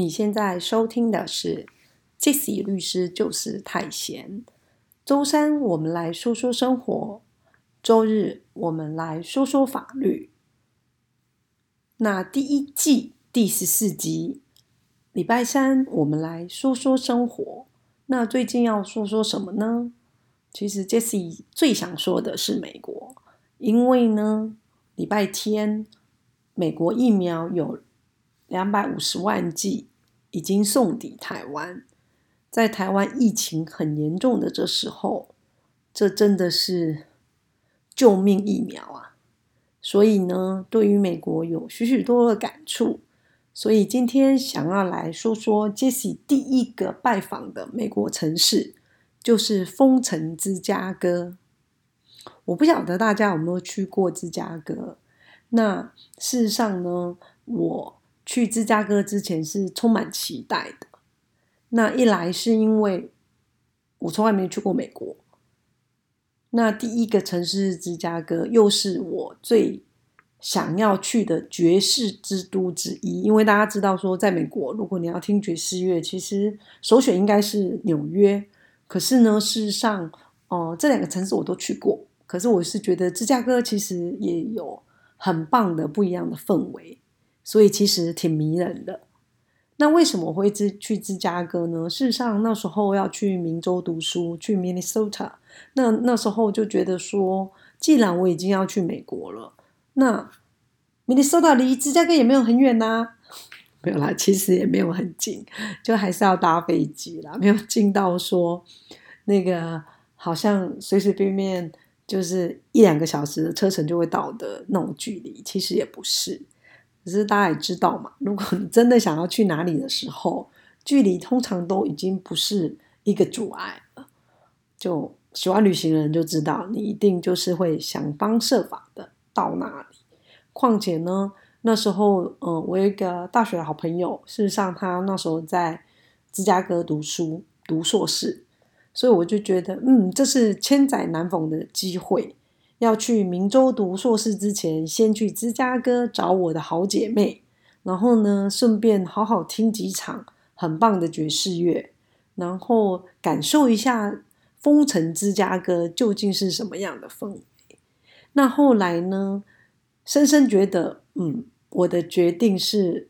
你现在收听的是 Jesse 律师就是太闲。周三我们来说说生活，周日我们来说说法律。那第一季第十四集，礼拜三我们来说说生活。那最近要说说什么呢？其实 Jesse 最想说的是美国，因为呢，礼拜天美国疫苗有。两百五十万剂已经送抵台湾，在台湾疫情很严重的这时候，这真的是救命疫苗啊！所以呢，对于美国有许许多多的感触。所以今天想要来说说杰西第一个拜访的美国城市，就是丰城芝加哥。我不晓得大家有没有去过芝加哥？那事实上呢，我。去芝加哥之前是充满期待的。那一来是因为我从来没去过美国，那第一个城市是芝加哥又是我最想要去的爵士之都之一。因为大家知道说，在美国如果你要听爵士乐，其实首选应该是纽约。可是呢，事实上，哦，这两个城市我都去过。可是我是觉得芝加哥其实也有很棒的不一样的氛围。所以其实挺迷人的。那为什么会芝去芝加哥呢？事实上那时候要去明州读书，去 Minnesota。那那时候就觉得说，既然我已经要去美国了，那 Minnesota 离芝加哥也没有很远呐。没有啦，其实也没有很近，就还是要搭飞机啦，没有近到说那个好像随随便便就是一两个小时车程就会到的那种距离，其实也不是。可是大家也知道嘛，如果你真的想要去哪里的时候，距离通常都已经不是一个阻碍了。就喜欢旅行的人就知道，你一定就是会想方设法的到那里。况且呢，那时候，嗯，我有一个大学的好朋友，事实上他那时候在芝加哥读书，读硕士，所以我就觉得，嗯，这是千载难逢的机会。要去明州读硕士之前，先去芝加哥找我的好姐妹，然后呢，顺便好好听几场很棒的爵士乐，然后感受一下风城芝加哥究竟是什么样的氛围。那后来呢，深深觉得，嗯，我的决定是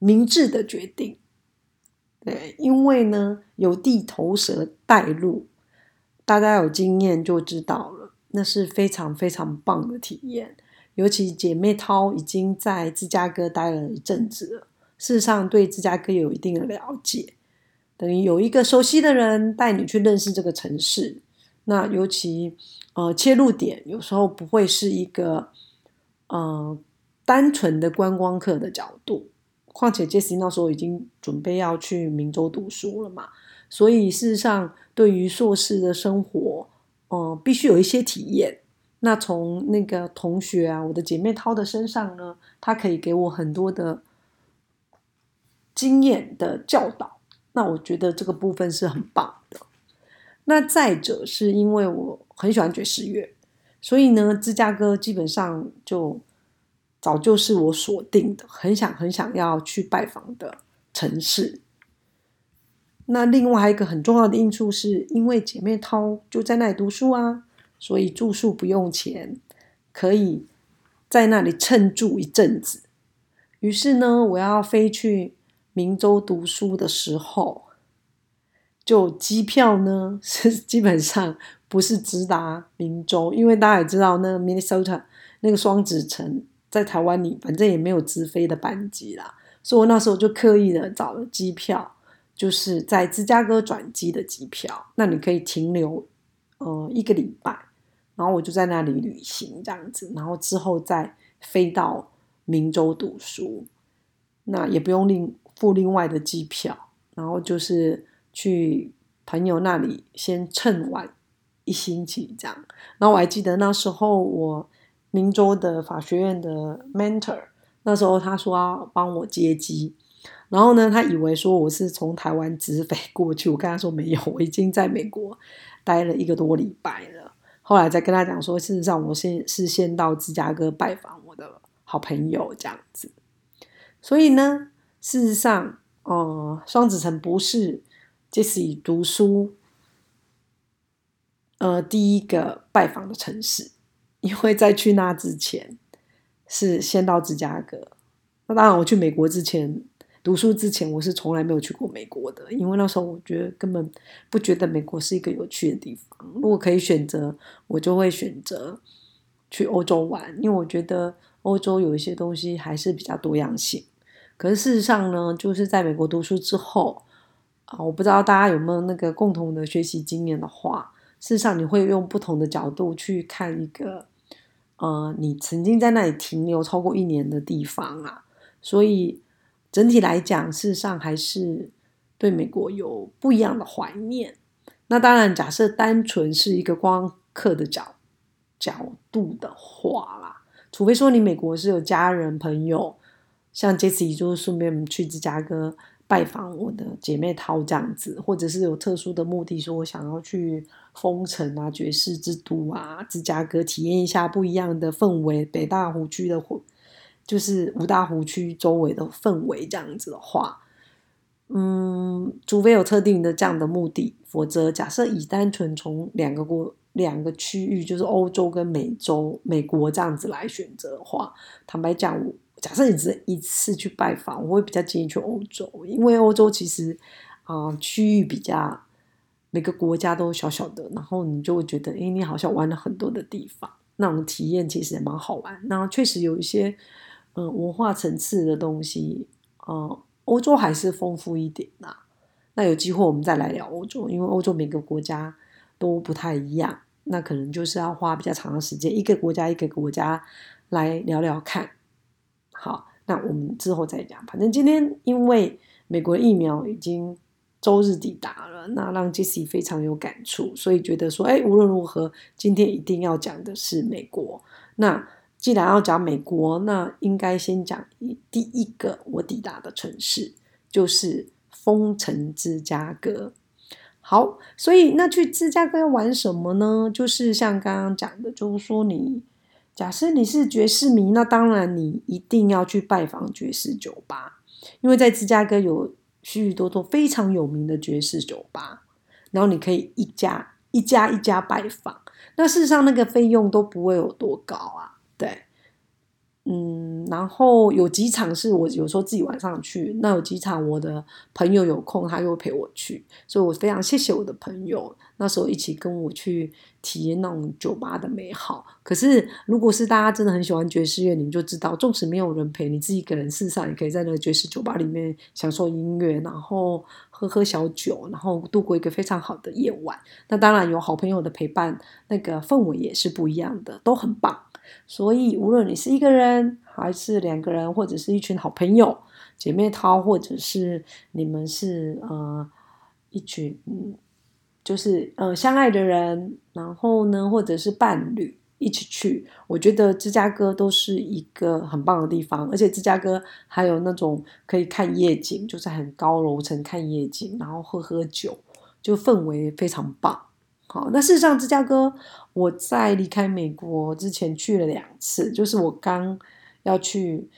明智的决定。对，因为呢，有地头蛇带路，大家有经验就知道了。那是非常非常棒的体验，尤其姐妹涛已经在芝加哥待了一阵子了，事实上对芝加哥有一定的了解，等于有一个熟悉的人带你去认识这个城市。那尤其呃切入点有时候不会是一个呃单纯的观光客的角度，况且 Jesse 那时候已经准备要去明州读书了嘛，所以事实上对于硕士的生活。哦，必须有一些体验。那从那个同学啊，我的姐妹涛的身上呢，她可以给我很多的经验的教导。那我觉得这个部分是很棒的。那再者是因为我很喜欢爵士乐，所以呢，芝加哥基本上就早就是我锁定的，很想很想要去拜访的城市。那另外还有一个很重要的因素，是因为姐妹涛就在那里读书啊，所以住宿不用钱，可以在那里蹭住一阵子。于是呢，我要飞去明州读书的时候，就机票呢 是基本上不是直达明州，因为大家也知道，那 Minnesota 那个双子城在台湾里反正也没有直飞的班机啦，所以我那时候就刻意的找了机票。就是在芝加哥转机的机票，那你可以停留呃一个礼拜，然后我就在那里旅行这样子，然后之后再飞到明州读书，那也不用另付另外的机票，然后就是去朋友那里先蹭玩一星期这样。然后我还记得那时候我明州的法学院的 mentor，那时候他说要帮我接机。然后呢，他以为说我是从台湾直飞过去，我跟他说没有，我已经在美国待了一个多礼拜了。后来再跟他讲说，事实上我先是先到芝加哥拜访我的好朋友这样子。所以呢，事实上，哦，双子城不是 Jesse 读书，呃，第一个拜访的城市，因为在去那之前是先到芝加哥。那当然，我去美国之前读书之前，我是从来没有去过美国的，因为那时候我觉得根本不觉得美国是一个有趣的地方。如果可以选择，我就会选择去欧洲玩，因为我觉得欧洲有一些东西还是比较多样性。可是事实上呢，就是在美国读书之后啊，我不知道大家有没有那个共同的学习经验的话，事实上你会用不同的角度去看一个呃，你曾经在那里停留超过一年的地方啊，所以整体来讲，事实上还是对美国有不一样的怀念。那当然，假设单纯是一个光客的角角度的话啦，除非说你美国是有家人朋友。像这次就是顺便去芝加哥拜访我的姐妹淘这样子，或者是有特殊的目的，说我想要去风城啊、爵士之都啊、芝加哥体验一下不一样的氛围，北大湖区的湖，就是五大湖区周围的氛围这样子的话，嗯，除非有特定的这样的目的，否则假设以单纯从两个国两个区域，就是欧洲跟美洲、美国这样子来选择的话，坦白讲，我。假设你只一次去拜访，我会比较建议去欧洲，因为欧洲其实啊区域比较每个国家都小小的，然后你就会觉得，哎，你好像玩了很多的地方，那种体验其实也蛮好玩。那确实有一些嗯文化层次的东西，呃，欧洲还是丰富一点呐。那有机会我们再来聊欧洲，因为欧洲每个国家都不太一样，那可能就是要花比较长的时间，一个国家一个国家来聊聊看。好，那我们之后再讲。反正今天因为美国疫苗已经周日抵达了，那让 Jesse 非常有感触，所以觉得说，哎，无论如何，今天一定要讲的是美国。那既然要讲美国，那应该先讲第一个我抵达的城市，就是风城芝加哥。好，所以那去芝加哥要玩什么呢？就是像刚刚讲的，就是说你。假设你是爵士迷，那当然你一定要去拜访爵士酒吧，因为在芝加哥有许许多多非常有名的爵士酒吧，然后你可以一家一家一家拜访，那事实上那个费用都不会有多高啊，对。嗯，然后有几场是我有时候自己晚上去，那有几场我的朋友有空，他又陪我去，所以我非常谢谢我的朋友，那时候一起跟我去体验那种酒吧的美好。可是如果是大家真的很喜欢爵士乐，你们就知道，纵使没有人陪，你自己一个人，事实上也可以在那个爵士酒吧里面享受音乐，然后喝喝小酒，然后度过一个非常好的夜晚。那当然有好朋友的陪伴，那个氛围也是不一样的，都很棒。所以，无论你是一个人，还是两个人，或者是一群好朋友、姐妹淘，或者是你们是呃一群嗯，就是呃相爱的人，然后呢，或者是伴侣一起去，我觉得芝加哥都是一个很棒的地方。而且芝加哥还有那种可以看夜景，就是很高楼层看夜景，然后喝喝酒，就氛围非常棒。好，那事实上，芝加哥我在离开美国之前去了两次，就是我刚要去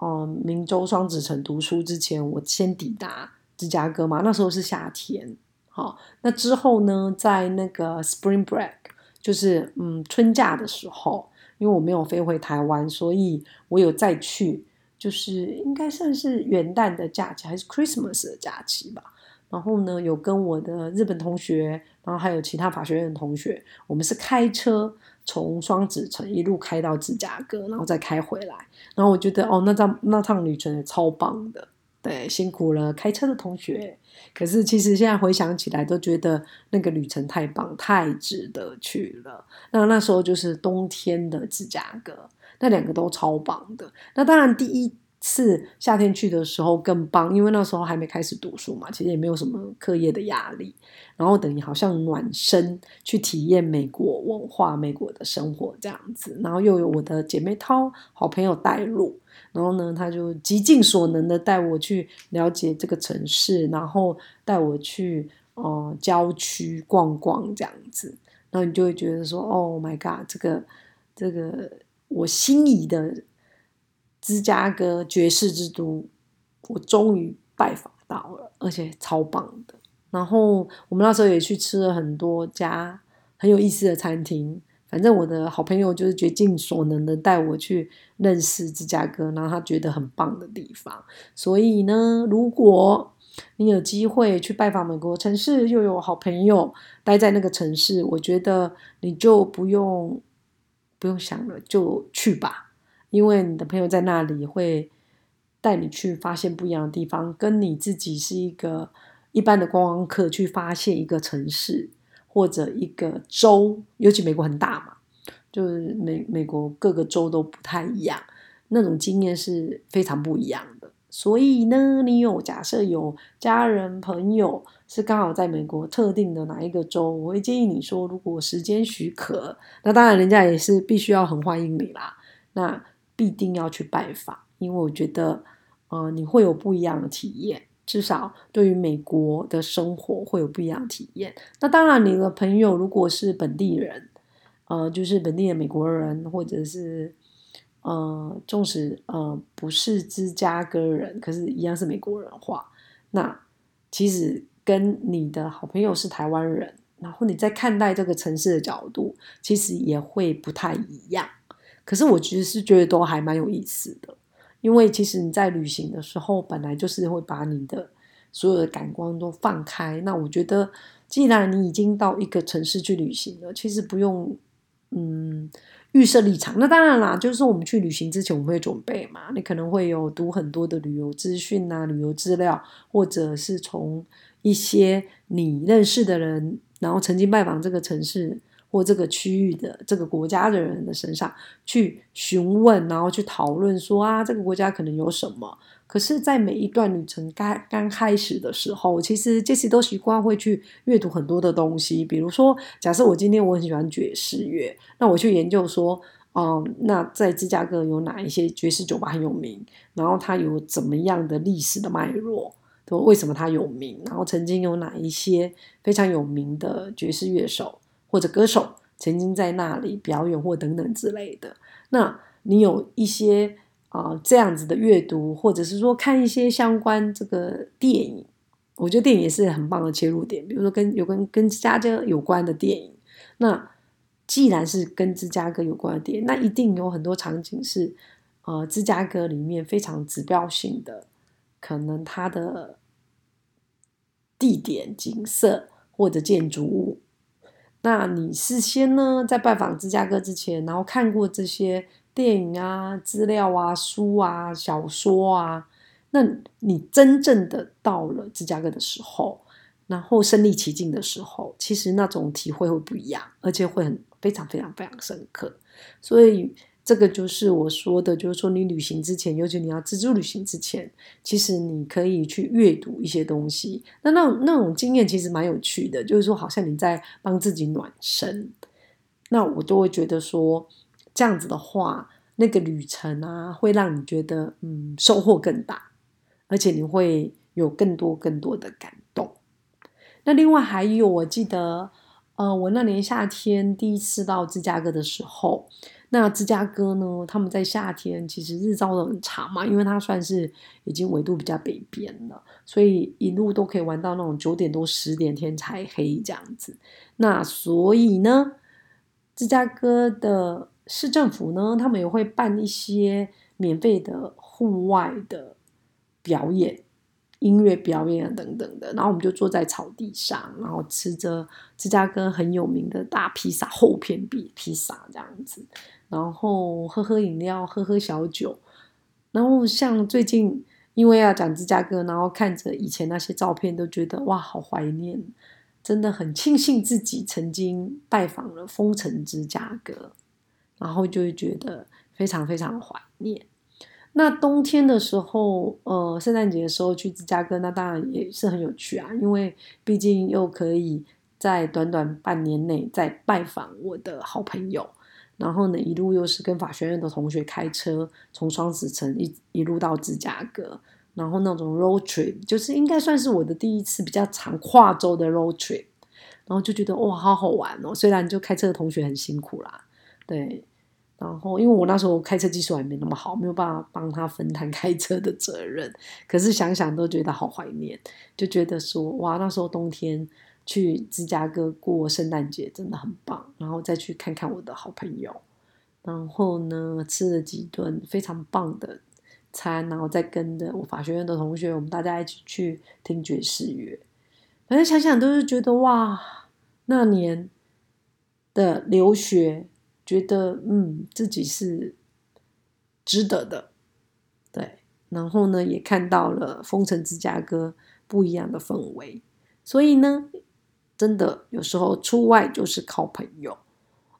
嗯明州双子城读书之前，我先抵达芝加哥嘛，那时候是夏天。好，那之后呢，在那个 Spring Break，就是嗯春假的时候，因为我没有飞回台湾，所以我有再去，就是应该算是元旦的假期还是 Christmas 的假期吧。然后呢，有跟我的日本同学，然后还有其他法学院的同学，我们是开车从双子城一路开到芝加哥，然后再开回来。然后我觉得，哦，那趟那趟旅程也超棒的，对，辛苦了开车的同学。可是其实现在回想起来，都觉得那个旅程太棒，太值得去了。那那时候就是冬天的芝加哥，那两个都超棒的。那当然第一。是夏天去的时候更棒，因为那时候还没开始读书嘛，其实也没有什么课业的压力，然后等于好像暖身去体验美国文化、美国的生活这样子，然后又有我的姐妹淘好朋友带路，然后呢，他就极尽所能的带我去了解这个城市，然后带我去哦郊区逛逛这样子，然后你就会觉得说，Oh my god，这个这个我心仪的。芝加哥爵士之都，我终于拜访到了，而且超棒的。然后我们那时候也去吃了很多家很有意思的餐厅。反正我的好朋友就是竭尽所能的带我去认识芝加哥，然后他觉得很棒的地方。所以呢，如果你有机会去拜访美国城市，又有好朋友待在那个城市，我觉得你就不用不用想了，就去吧，因为你的朋友在那里会带你去发现不一样的地方，跟你自己是一个一般的观光客去发现一个城市。或者一个州，尤其美国很大嘛，就是美美国各个州都不太一样，那种经验是非常不一样的。所以呢，你有假设有家人朋友是刚好在美国特定的哪一个州，我会建议你说，如果时间许可，那当然人家也是必须要很欢迎你啦，那必定要去拜访，因为我觉得，呃，你会有不一样的体验。至少对于美国的生活会有不一样的体验。那当然，你的朋友如果是本地人，呃，就是本地的美国人，或者是呃，纵使呃不是芝加哥人，可是一样是美国人话，那其实跟你的好朋友是台湾人，然后你在看待这个城市的角度，其实也会不太一样。可是我其实是觉得都还蛮有意思的。因为其实你在旅行的时候，本来就是会把你的所有的感官都放开。那我觉得，既然你已经到一个城市去旅行了，其实不用嗯预设立场。那当然啦，就是说我们去旅行之前，我们会准备嘛。你可能会有读很多的旅游资讯啊、旅游资料，或者是从一些你认识的人，然后曾经拜访这个城市。或这个区域的这个国家的人的身上去询问，然后去讨论说啊，这个国家可能有什么？可是，在每一段旅程刚刚开始的时候，其实杰西都习惯会去阅读很多的东西。比如说，假设我今天我很喜欢爵士乐，那我去研究说，嗯，那在芝加哥有哪一些爵士酒吧很有名？然后它有怎么样的历史的脉络？都为什么它有名？然后曾经有哪一些非常有名的爵士乐手？或者歌手曾经在那里表演或等等之类的，那你有一些啊这样子的阅读，或者是说看一些相关这个电影，我觉得电影也是很棒的切入点。比如说跟有跟跟芝加哥有关的电影，那既然是跟芝加哥有关的电影，那一定有很多场景是呃芝加哥里面非常指标性的，可能它的地点、景色或者建筑物。那你事先呢，在拜访芝加哥之前，然后看过这些电影啊、资料啊、书啊、小说啊，那你真正的到了芝加哥的时候，然后身临其境的时候，其实那种体会会不一样，而且会很非常非常非常深刻，所以。这个就是我说的，就是说你旅行之前，尤其你要自助旅行之前，其实你可以去阅读一些东西。那那那种经验其实蛮有趣的，就是说好像你在帮自己暖身。那我都会觉得说，这样子的话，那个旅程啊，会让你觉得嗯收获更大，而且你会有更多更多的感动。那另外还有，我记得呃，我那年夏天第一次到芝加哥的时候。那芝加哥呢？他们在夏天其实日照都很长嘛，因为它算是已经纬度比较北边了，所以一路都可以玩到那种九点多十点天才黑这样子。那所以呢，芝加哥的市政府呢，他们也会办一些免费的户外的表演。音乐表演等等的，然后我们就坐在草地上，然后吃着芝加哥很有名的大披萨厚片比披萨这样子，然后喝喝饮料，喝喝小酒，然后像最近因为要讲芝加哥，然后看着以前那些照片，都觉得哇，好怀念，真的很庆幸自己曾经拜访了风城芝加哥，然后就会觉得非常非常怀念。那冬天的时候，呃，圣诞节的时候去芝加哥，那当然也是很有趣啊，因为毕竟又可以在短短半年内再拜访我的好朋友，然后呢，一路又是跟法学院的同学开车从双子城一一路到芝加哥，然后那种 road trip 就是应该算是我的第一次比较长跨州的 road trip，然后就觉得哇，好好玩哦，虽然就开车的同学很辛苦啦，对。然后，因为我那时候开车技术还没那么好，没有办法帮他分摊开车的责任。可是想想都觉得好怀念，就觉得说哇，那时候冬天去芝加哥过圣诞节真的很棒。然后再去看看我的好朋友，然后呢吃了几顿非常棒的餐，然后再跟着我法学院的同学，我们大家一起去听爵士乐。反正想想都是觉得哇，那年的留学。觉得嗯自己是值得的，对，然后呢也看到了风城芝加哥不一样的氛围，所以呢，真的有时候出外就是靠朋友。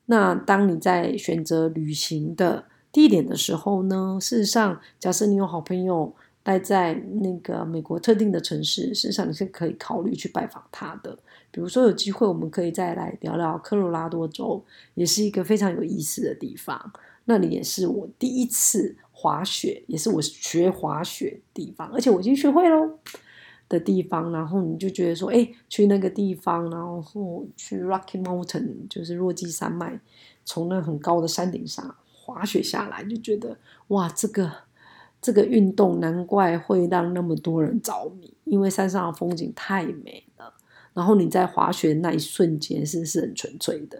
那当你在选择旅行的地点的时候呢，事实上，假设你有好朋友。待在那个美国特定的城市，事实上你是可以考虑去拜访他的。比如说有机会，我们可以再来聊聊科罗拉多州，也是一个非常有意思的地方。那里也是我第一次滑雪，也是我学滑雪地方，而且我已经学会喽的地方。然后你就觉得说，哎，去那个地方，然后去 Rocky Mountain，就是落基山脉，从那很高的山顶上滑雪下来，就觉得哇，这个。这个运动难怪会让那么多人着迷，因为山上的风景太美。然后你在滑雪那一瞬间是是很纯粹的。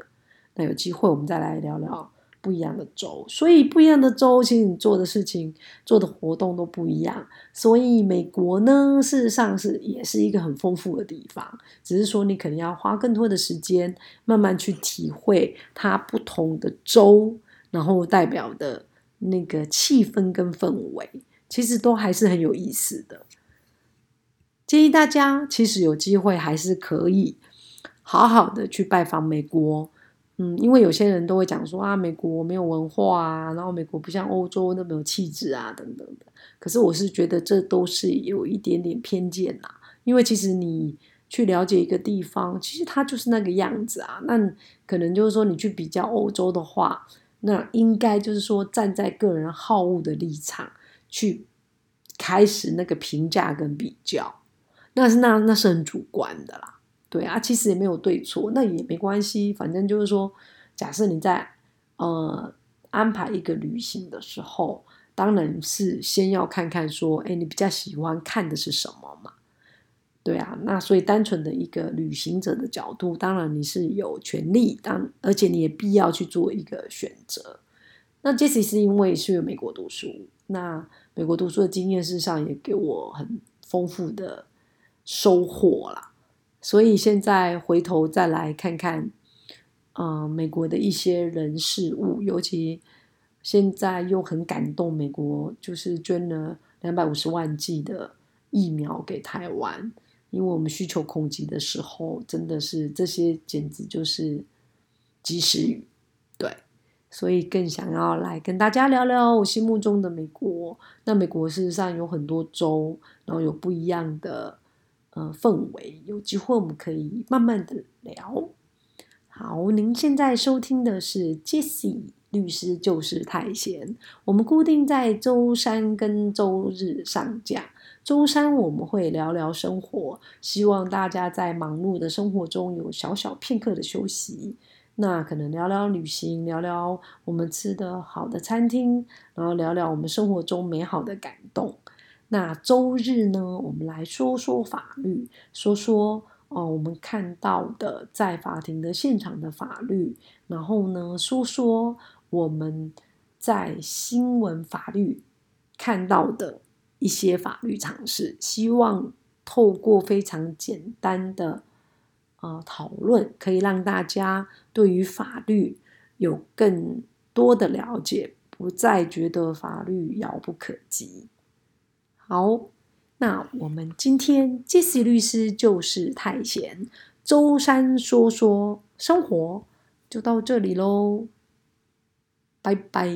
那有机会我们再来聊聊不一样的州。所以不一样的州，其实你做的事情、做的活动都不一样。所以美国呢，事实上是也是一个很丰富的地方，只是说你可能要花更多的时间，慢慢去体会它不同的州，然后代表的。那个气氛跟氛围，其实都还是很有意思的。建议大家，其实有机会还是可以好好的去拜访美国。嗯，因为有些人都会讲说啊，美国没有文化啊，然后美国不像欧洲那么有气质啊，等等的。可是我是觉得这都是有一点点偏见啦。因为其实你去了解一个地方，其实它就是那个样子啊。那可能就是说，你去比较欧洲的话。那应该就是说，站在个人好恶的立场去开始那个评价跟比较，那是那那是很主观的啦。对啊，其实也没有对错，那也没关系。反正就是说，假设你在呃安排一个旅行的时候，当然是先要看看说，哎，你比较喜欢看的是什么嘛。对啊，那所以单纯的一个旅行者的角度，当然你是有权利，当而且你也必要去做一个选择。那杰西是因为去美国读书，那美国读书的经验事实上也给我很丰富的收获啦。所以现在回头再来看看，嗯，美国的一些人事物，尤其现在又很感动，美国就是捐了两百五十万剂的疫苗给台湾。因为我们需求恐急的时候，真的是这些简直就是及时雨，对，所以更想要来跟大家聊聊我心目中的美国。那美国事实上有很多州，然后有不一样的呃氛围，有机会我们可以慢慢的聊。好，您现在收听的是 Jesse 律师就是太闲，我们固定在周三跟周日上架。周三我们会聊聊生活，希望大家在忙碌的生活中有小小片刻的休息。那可能聊聊旅行，聊聊我们吃的好的餐厅，然后聊聊我们生活中美好的感动。那周日呢，我们来说说法律，说说哦我们看到的在法庭的现场的法律，然后呢说说我们在新闻法律看到的。一些法律常识，希望透过非常简单的呃讨论，可以让大家对于法律有更多的了解，不再觉得法律遥不可及。好，那我们今天杰西律师就是太闲，周三说说生活就到这里喽，拜拜。